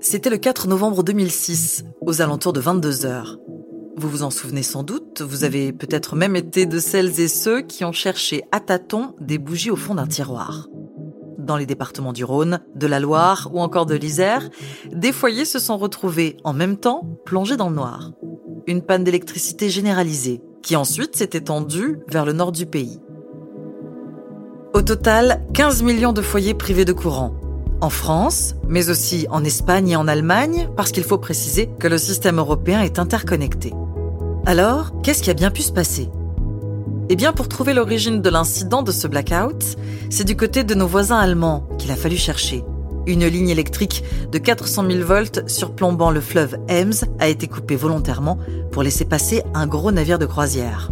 C'était le 4 novembre 2006, aux alentours de 22 heures. Vous vous en souvenez sans doute, vous avez peut-être même été de celles et ceux qui ont cherché à tâtons des bougies au fond d'un tiroir. Dans les départements du Rhône, de la Loire ou encore de l'Isère, des foyers se sont retrouvés en même temps plongés dans le noir. Une panne d'électricité généralisée, qui ensuite s'est étendue vers le nord du pays. Au total, 15 millions de foyers privés de courant, en France, mais aussi en Espagne et en Allemagne, parce qu'il faut préciser que le système européen est interconnecté. Alors, qu'est-ce qui a bien pu se passer? Eh bien, pour trouver l'origine de l'incident de ce blackout, c'est du côté de nos voisins allemands qu'il a fallu chercher. Une ligne électrique de 400 000 volts surplombant le fleuve Ems a été coupée volontairement pour laisser passer un gros navire de croisière.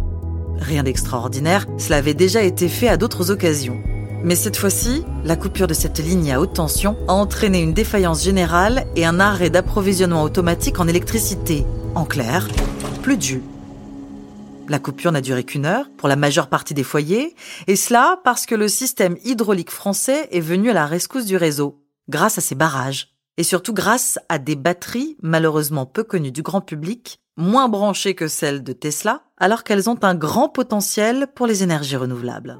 Rien d'extraordinaire, cela avait déjà été fait à d'autres occasions. Mais cette fois-ci, la coupure de cette ligne à haute tension a entraîné une défaillance générale et un arrêt d'approvisionnement automatique en électricité. En clair, plus de. La coupure n'a duré qu'une heure pour la majeure partie des foyers, et cela parce que le système hydraulique français est venu à la rescousse du réseau, grâce à ses barrages, et surtout grâce à des batteries malheureusement peu connues du grand public, moins branchées que celles de Tesla, alors qu'elles ont un grand potentiel pour les énergies renouvelables.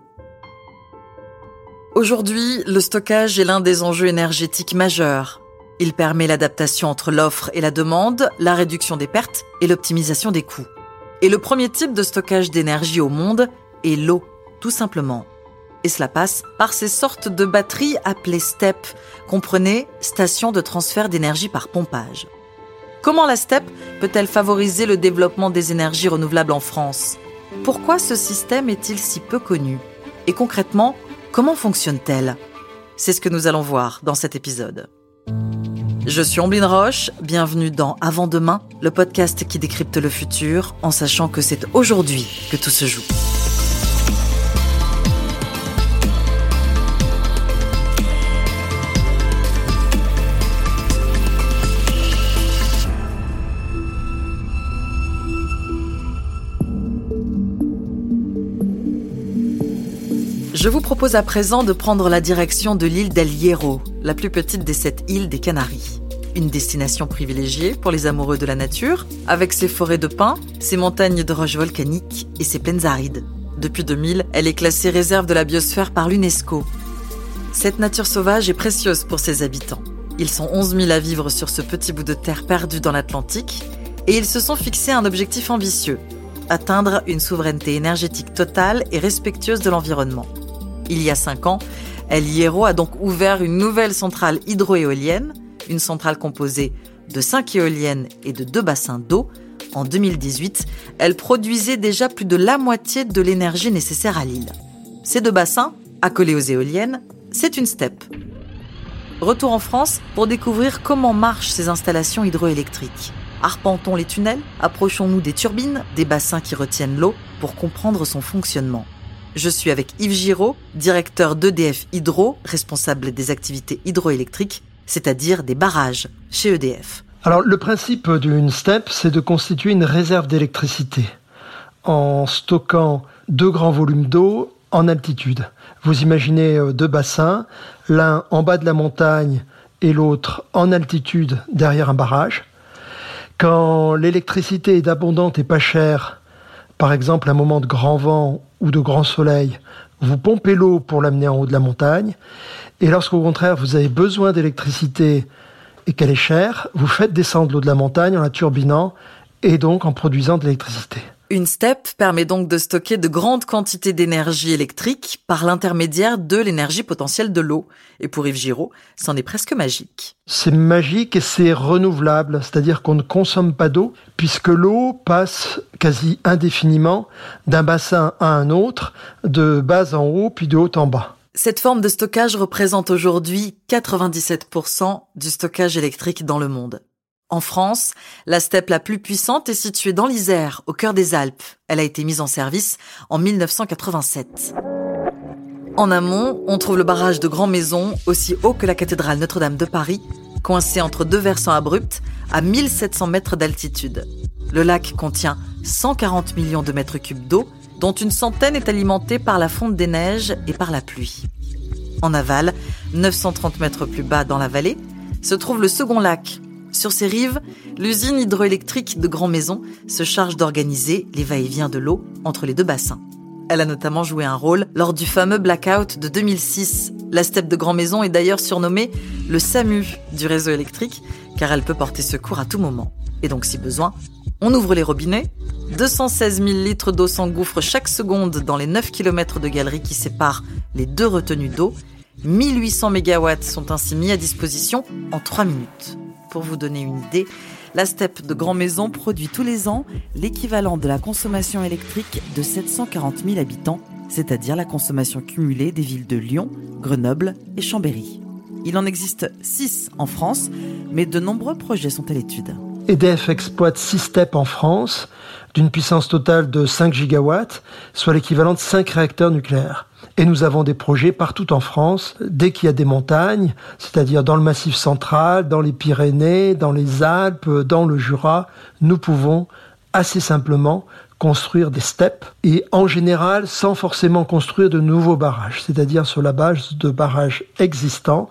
Aujourd'hui, le stockage est l'un des enjeux énergétiques majeurs. Il permet l'adaptation entre l'offre et la demande, la réduction des pertes et l'optimisation des coûts. Et le premier type de stockage d'énergie au monde est l'eau, tout simplement. Et cela passe par ces sortes de batteries appelées STEP, comprenez station de transfert d'énergie par pompage. Comment la STEP peut-elle favoriser le développement des énergies renouvelables en France? Pourquoi ce système est-il si peu connu? Et concrètement, Comment fonctionne-t-elle? C'est ce que nous allons voir dans cet épisode. Je suis Omblin Roche, bienvenue dans Avant demain, le podcast qui décrypte le futur en sachant que c'est aujourd'hui que tout se joue. Je vous propose à présent de prendre la direction de l'île d'El Hierro, la plus petite des sept îles des Canaries. Une destination privilégiée pour les amoureux de la nature, avec ses forêts de pins, ses montagnes de roches volcaniques et ses plaines arides. Depuis 2000, elle est classée réserve de la biosphère par l'UNESCO. Cette nature sauvage est précieuse pour ses habitants. Ils sont 11 000 à vivre sur ce petit bout de terre perdu dans l'Atlantique, et ils se sont fixés un objectif ambitieux, atteindre une souveraineté énergétique totale et respectueuse de l'environnement. Il y a cinq ans, El Hierro a donc ouvert une nouvelle centrale hydroéolienne, une centrale composée de cinq éoliennes et de deux bassins d'eau. En 2018, elle produisait déjà plus de la moitié de l'énergie nécessaire à l'île. Ces deux bassins, accolés aux éoliennes, c'est une steppe. Retour en France pour découvrir comment marchent ces installations hydroélectriques. Arpentons les tunnels, approchons-nous des turbines, des bassins qui retiennent l'eau pour comprendre son fonctionnement. Je suis avec Yves Giraud, directeur d'EDF Hydro, responsable des activités hydroélectriques, c'est-à-dire des barrages chez EDF. Alors le principe d'une STEP, c'est de constituer une réserve d'électricité en stockant deux grands volumes d'eau en altitude. Vous imaginez euh, deux bassins, l'un en bas de la montagne et l'autre en altitude derrière un barrage. Quand l'électricité est abondante et pas chère, par exemple un moment de grand vent ou de grand soleil, vous pompez l'eau pour l'amener en haut de la montagne. Et lorsqu'au contraire, vous avez besoin d'électricité et qu'elle est chère, vous faites descendre l'eau de la montagne en la turbinant et donc en produisant de l'électricité. Une STEP permet donc de stocker de grandes quantités d'énergie électrique par l'intermédiaire de l'énergie potentielle de l'eau. Et pour Yves Giraud, c'en est presque magique. C'est magique et c'est renouvelable, c'est-à-dire qu'on ne consomme pas d'eau, puisque l'eau passe quasi indéfiniment d'un bassin à un autre, de bas en haut, puis de haut en bas. Cette forme de stockage représente aujourd'hui 97% du stockage électrique dans le monde. En France, la steppe la plus puissante est située dans l'Isère, au cœur des Alpes. Elle a été mise en service en 1987. En amont, on trouve le barrage de Grand Maison, aussi haut que la cathédrale Notre-Dame de Paris, coincé entre deux versants abrupts à 1700 mètres d'altitude. Le lac contient 140 millions de mètres cubes d'eau, dont une centaine est alimentée par la fonte des neiges et par la pluie. En aval, 930 mètres plus bas dans la vallée, se trouve le second lac. Sur ses rives, l'usine hydroélectrique de Grand Maison se charge d'organiser les va-et-vient de l'eau entre les deux bassins. Elle a notamment joué un rôle lors du fameux blackout de 2006. La steppe de Grand Maison est d'ailleurs surnommée le SAMU du réseau électrique, car elle peut porter secours à tout moment. Et donc, si besoin, on ouvre les robinets. 216 000 litres d'eau s'engouffrent chaque seconde dans les 9 km de galeries qui séparent les deux retenues d'eau. 1800 MW sont ainsi mis à disposition en 3 minutes. Pour vous donner une idée, la steppe de Grand Maison produit tous les ans l'équivalent de la consommation électrique de 740 000 habitants, c'est-à-dire la consommation cumulée des villes de Lyon, Grenoble et Chambéry. Il en existe 6 en France, mais de nombreux projets sont à l'étude. EDF exploite 6 steppes en France, d'une puissance totale de 5 gigawatts, soit l'équivalent de 5 réacteurs nucléaires. Et nous avons des projets partout en France, dès qu'il y a des montagnes, c'est-à-dire dans le Massif central, dans les Pyrénées, dans les Alpes, dans le Jura, nous pouvons assez simplement construire des steppes et en général sans forcément construire de nouveaux barrages, c'est-à-dire sur la base de barrages existants,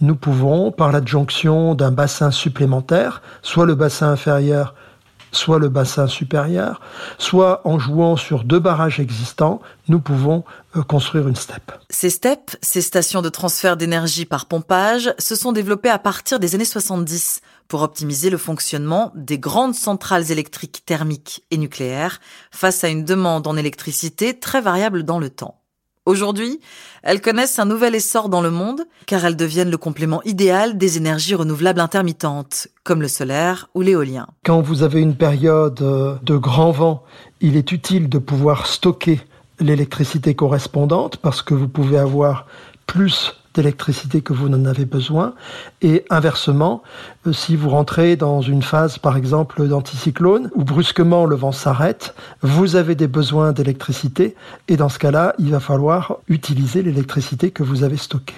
nous pouvons, par l'adjonction d'un bassin supplémentaire, soit le bassin inférieur, soit le bassin supérieur, soit en jouant sur deux barrages existants, nous pouvons euh, construire une steppe. Ces steppes, ces stations de transfert d'énergie par pompage, se sont développées à partir des années 70 pour optimiser le fonctionnement des grandes centrales électriques thermiques et nucléaires face à une demande en électricité très variable dans le temps. Aujourd'hui, elles connaissent un nouvel essor dans le monde car elles deviennent le complément idéal des énergies renouvelables intermittentes, comme le solaire ou l'éolien. Quand vous avez une période euh, de grand vent, il est utile de pouvoir stocker l'électricité correspondante parce que vous pouvez avoir plus d'électricité que vous n'en avez besoin. Et inversement, euh, si vous rentrez dans une phase, par exemple, d'anticyclone, où brusquement le vent s'arrête, vous avez des besoins d'électricité, et dans ce cas-là, il va falloir utiliser l'électricité que vous avez stockée.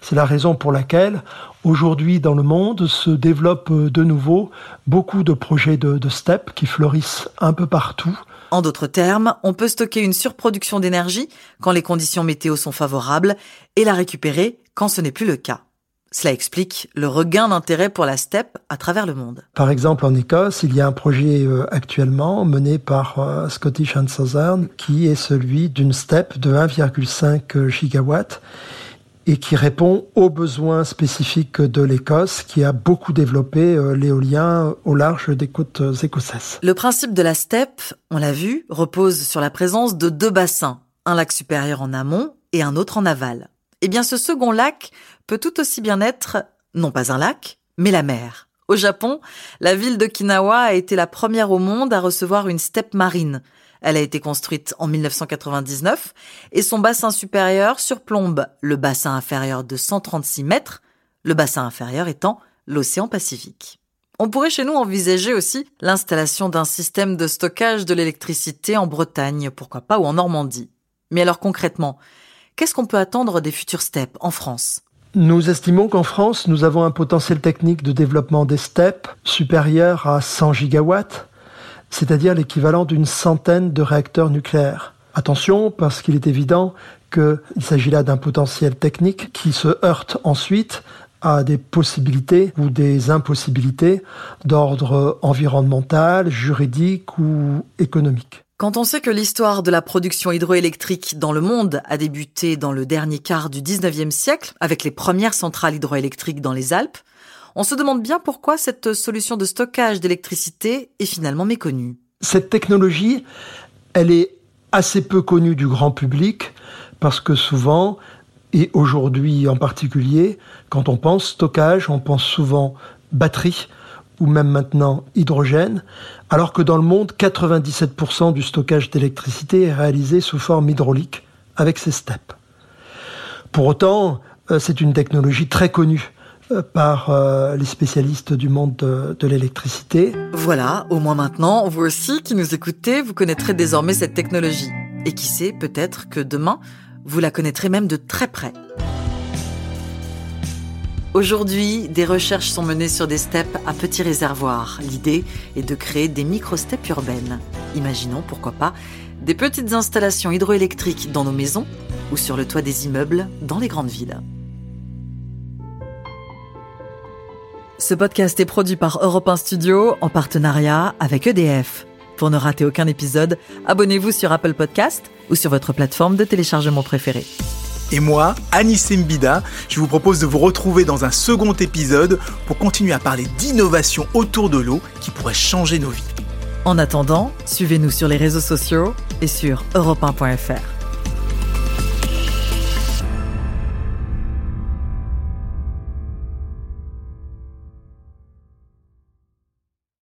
C'est la raison pour laquelle aujourd'hui dans le monde se développent euh, de nouveau beaucoup de projets de, de STEP qui fleurissent un peu partout. En d'autres termes, on peut stocker une surproduction d'énergie quand les conditions météo sont favorables et la récupérer quand ce n'est plus le cas. Cela explique le regain d'intérêt pour la steppe à travers le monde. Par exemple, en Écosse, il y a un projet euh, actuellement mené par euh, Scottish and Southern qui est celui d'une steppe de 1,5 gigawatt et qui répond aux besoins spécifiques de l'Écosse, qui a beaucoup développé euh, l'éolien au large des côtes écossaises. Le principe de la steppe, on l'a vu, repose sur la présence de deux bassins, un lac supérieur en amont et un autre en aval. Eh bien, ce second lac peut tout aussi bien être, non pas un lac, mais la mer. Au Japon, la ville d'Okinawa a été la première au monde à recevoir une steppe marine. Elle a été construite en 1999 et son bassin supérieur surplombe le bassin inférieur de 136 mètres, le bassin inférieur étant l'océan Pacifique. On pourrait chez nous envisager aussi l'installation d'un système de stockage de l'électricité en Bretagne, pourquoi pas, ou en Normandie. Mais alors concrètement, qu'est-ce qu'on peut attendre des futures steppes en France? Nous estimons qu'en France, nous avons un potentiel technique de développement des steppes supérieur à 100 gigawatts, c'est-à-dire l'équivalent d'une centaine de réacteurs nucléaires. Attention, parce qu'il est évident qu'il s'agit là d'un potentiel technique qui se heurte ensuite à des possibilités ou des impossibilités d'ordre environnemental, juridique ou économique. Quand on sait que l'histoire de la production hydroélectrique dans le monde a débuté dans le dernier quart du 19e siècle, avec les premières centrales hydroélectriques dans les Alpes, on se demande bien pourquoi cette solution de stockage d'électricité est finalement méconnue. Cette technologie, elle est assez peu connue du grand public parce que souvent, et aujourd'hui en particulier, quand on pense stockage, on pense souvent batterie ou même maintenant hydrogène, alors que dans le monde, 97% du stockage d'électricité est réalisé sous forme hydraulique avec ces steppes. Pour autant, euh, c'est une technologie très connue par euh, les spécialistes du monde de, l'électricité. Voilà, au moins maintenant, vous aussi qui nous écoutez, vous connaîtrez désormais cette technologie. Et qui sait, peut-être que demain, vous la connaîtrez même de très près. Aujourd'hui, des recherches sont menées sur des steppes à petits réservoirs. L'idée est de créer des micro-steppes urbaines. Imaginons, pourquoi pas, des petites installations hydroélectriques dans nos maisons ou sur le toit des immeubles dans les grandes villes. Ce podcast est produit par Europe 1 Studio en partenariat avec EDF. Pour ne rater aucun épisode, abonnez-vous sur Apple Podcast ou sur votre plateforme de téléchargement préférée. Et moi, Anis Mbida, je vous propose de vous retrouver dans un second épisode pour continuer à parler d'innovation autour de l'eau qui pourrait changer nos vies. En attendant, suivez-nous sur les réseaux sociaux et sur europe1.fr.